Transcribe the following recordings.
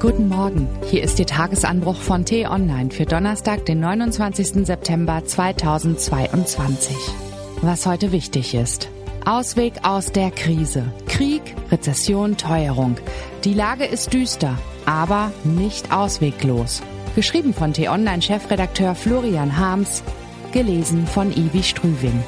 Guten Morgen, hier ist Ihr Tagesanbruch von T-Online für Donnerstag, den 29. September 2022. Was heute wichtig ist. Ausweg aus der Krise. Krieg, Rezession, Teuerung. Die Lage ist düster, aber nicht ausweglos. Geschrieben von T-Online-Chefredakteur Florian Harms, gelesen von Ivi Strüving.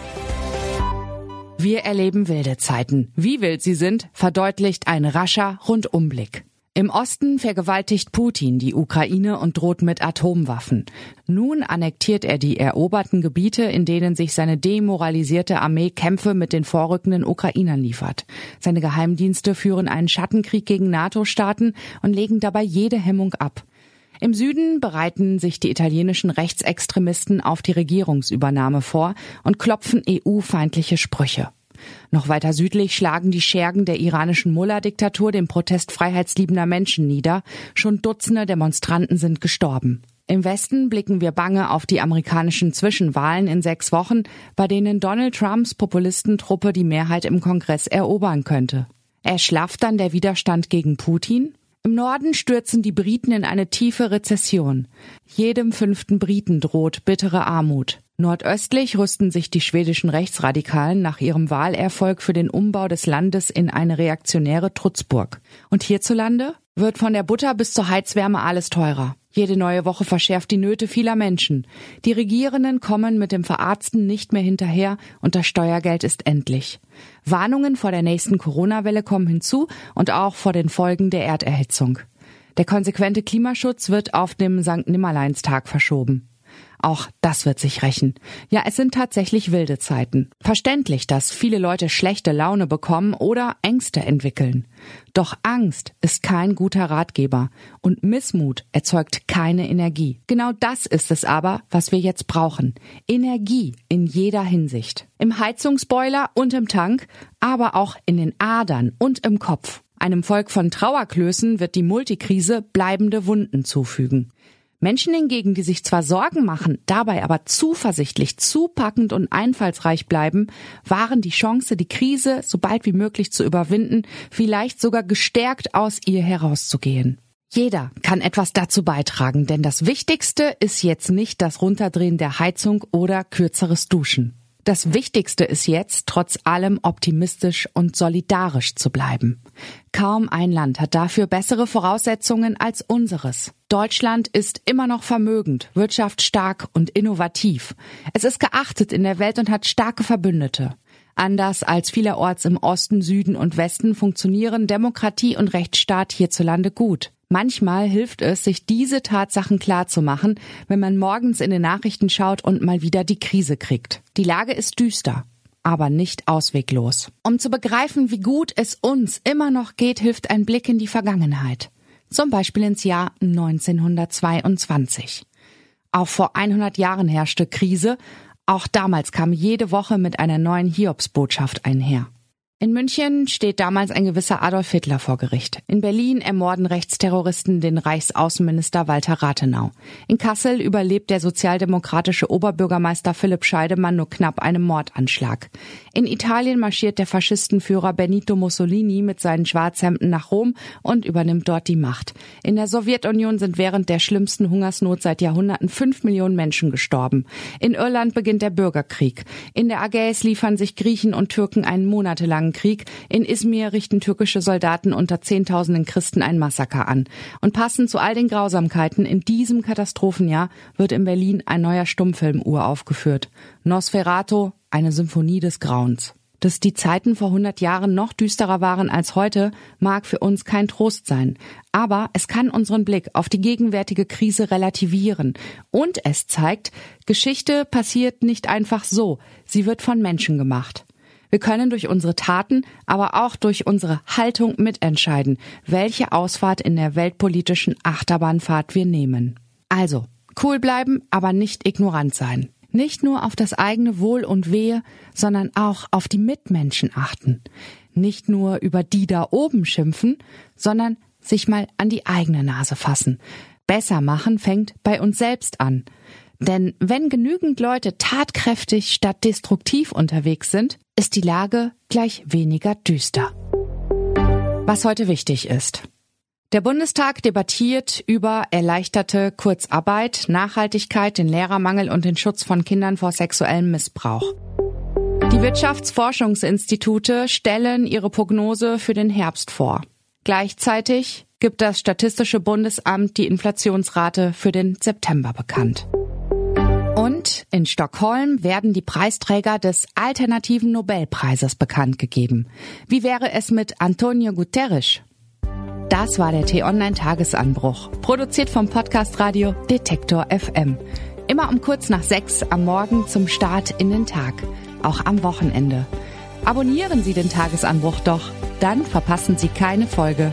Wir erleben wilde Zeiten. Wie wild sie sind, verdeutlicht ein rascher Rundumblick. Im Osten vergewaltigt Putin die Ukraine und droht mit Atomwaffen. Nun annektiert er die eroberten Gebiete, in denen sich seine demoralisierte Armee Kämpfe mit den vorrückenden Ukrainern liefert. Seine Geheimdienste führen einen Schattenkrieg gegen NATO-Staaten und legen dabei jede Hemmung ab. Im Süden bereiten sich die italienischen Rechtsextremisten auf die Regierungsübernahme vor und klopfen EU-feindliche Sprüche. Noch weiter südlich schlagen die Schergen der iranischen Mullah-Diktatur den Protest freiheitsliebender Menschen nieder. Schon Dutzende Demonstranten sind gestorben. Im Westen blicken wir bange auf die amerikanischen Zwischenwahlen in sechs Wochen, bei denen Donald Trumps Populistentruppe die Mehrheit im Kongress erobern könnte. Erschlafft dann der Widerstand gegen Putin? Im Norden stürzen die Briten in eine tiefe Rezession. Jedem fünften Briten droht bittere Armut. Nordöstlich rüsten sich die schwedischen Rechtsradikalen nach ihrem Wahlerfolg für den Umbau des Landes in eine reaktionäre Trutzburg. Und hierzulande wird von der Butter bis zur Heizwärme alles teurer. Jede neue Woche verschärft die Nöte vieler Menschen. Die Regierenden kommen mit dem Verarzten nicht mehr hinterher und das Steuergeld ist endlich. Warnungen vor der nächsten Corona-Welle kommen hinzu und auch vor den Folgen der Erderhitzung. Der konsequente Klimaschutz wird auf dem St. Nimmerleinstag verschoben. Auch das wird sich rächen. Ja, es sind tatsächlich wilde Zeiten. Verständlich, dass viele Leute schlechte Laune bekommen oder Ängste entwickeln. Doch Angst ist kein guter Ratgeber und Missmut erzeugt keine Energie. Genau das ist es aber, was wir jetzt brauchen. Energie in jeder Hinsicht. Im Heizungsboiler und im Tank, aber auch in den Adern und im Kopf. Einem Volk von Trauerklößen wird die Multikrise bleibende Wunden zufügen. Menschen hingegen, die sich zwar Sorgen machen, dabei aber zuversichtlich, zupackend und einfallsreich bleiben, waren die Chance, die Krise so bald wie möglich zu überwinden, vielleicht sogar gestärkt aus ihr herauszugehen. Jeder kann etwas dazu beitragen, denn das Wichtigste ist jetzt nicht das Runterdrehen der Heizung oder kürzeres Duschen. Das Wichtigste ist jetzt, trotz allem optimistisch und solidarisch zu bleiben. Kaum ein Land hat dafür bessere Voraussetzungen als unseres. Deutschland ist immer noch vermögend, wirtschaftsstark und innovativ. Es ist geachtet in der Welt und hat starke Verbündete. Anders als vielerorts im Osten, Süden und Westen funktionieren Demokratie und Rechtsstaat hierzulande gut. Manchmal hilft es, sich diese Tatsachen klar zu machen, wenn man morgens in den Nachrichten schaut und mal wieder die Krise kriegt. Die Lage ist düster, aber nicht ausweglos. Um zu begreifen, wie gut es uns immer noch geht, hilft ein Blick in die Vergangenheit. Zum Beispiel ins Jahr 1922. Auch vor 100 Jahren herrschte Krise. Auch damals kam jede Woche mit einer neuen Hiobsbotschaft einher. In München steht damals ein gewisser Adolf Hitler vor Gericht. In Berlin ermorden Rechtsterroristen den Reichsaußenminister Walter Rathenau. In Kassel überlebt der sozialdemokratische Oberbürgermeister Philipp Scheidemann nur knapp einen Mordanschlag. In Italien marschiert der Faschistenführer Benito Mussolini mit seinen Schwarzhemden nach Rom und übernimmt dort die Macht. In der Sowjetunion sind während der schlimmsten Hungersnot seit Jahrhunderten fünf Millionen Menschen gestorben. In Irland beginnt der Bürgerkrieg. In der Ägäis liefern sich Griechen und Türken einen monatelangen Krieg. In Izmir richten türkische Soldaten unter Zehntausenden Christen ein Massaker an. Und passend zu all den Grausamkeiten in diesem Katastrophenjahr wird in Berlin ein neuer Stummfilm uraufgeführt. Nosferatu, eine Symphonie des Grauens. Dass die Zeiten vor 100 Jahren noch düsterer waren als heute, mag für uns kein Trost sein. Aber es kann unseren Blick auf die gegenwärtige Krise relativieren. Und es zeigt, Geschichte passiert nicht einfach so. Sie wird von Menschen gemacht. Wir können durch unsere Taten, aber auch durch unsere Haltung mitentscheiden, welche Ausfahrt in der weltpolitischen Achterbahnfahrt wir nehmen. Also, cool bleiben, aber nicht ignorant sein. Nicht nur auf das eigene Wohl und Wehe, sondern auch auf die Mitmenschen achten. Nicht nur über die da oben schimpfen, sondern sich mal an die eigene Nase fassen. Besser machen fängt bei uns selbst an. Denn wenn genügend Leute tatkräftig statt destruktiv unterwegs sind, ist die Lage gleich weniger düster. Was heute wichtig ist. Der Bundestag debattiert über erleichterte Kurzarbeit, Nachhaltigkeit, den Lehrermangel und den Schutz von Kindern vor sexuellem Missbrauch. Die Wirtschaftsforschungsinstitute stellen ihre Prognose für den Herbst vor. Gleichzeitig gibt das Statistische Bundesamt die Inflationsrate für den September bekannt. In Stockholm werden die Preisträger des alternativen Nobelpreises bekannt gegeben. Wie wäre es mit Antonio Guterres? Das war der T-Online-Tagesanbruch, produziert vom Podcast Radio Detektor FM. Immer um kurz nach sechs am Morgen zum Start in den Tag auch am Wochenende. Abonnieren Sie den Tagesanbruch doch, dann verpassen Sie keine Folge.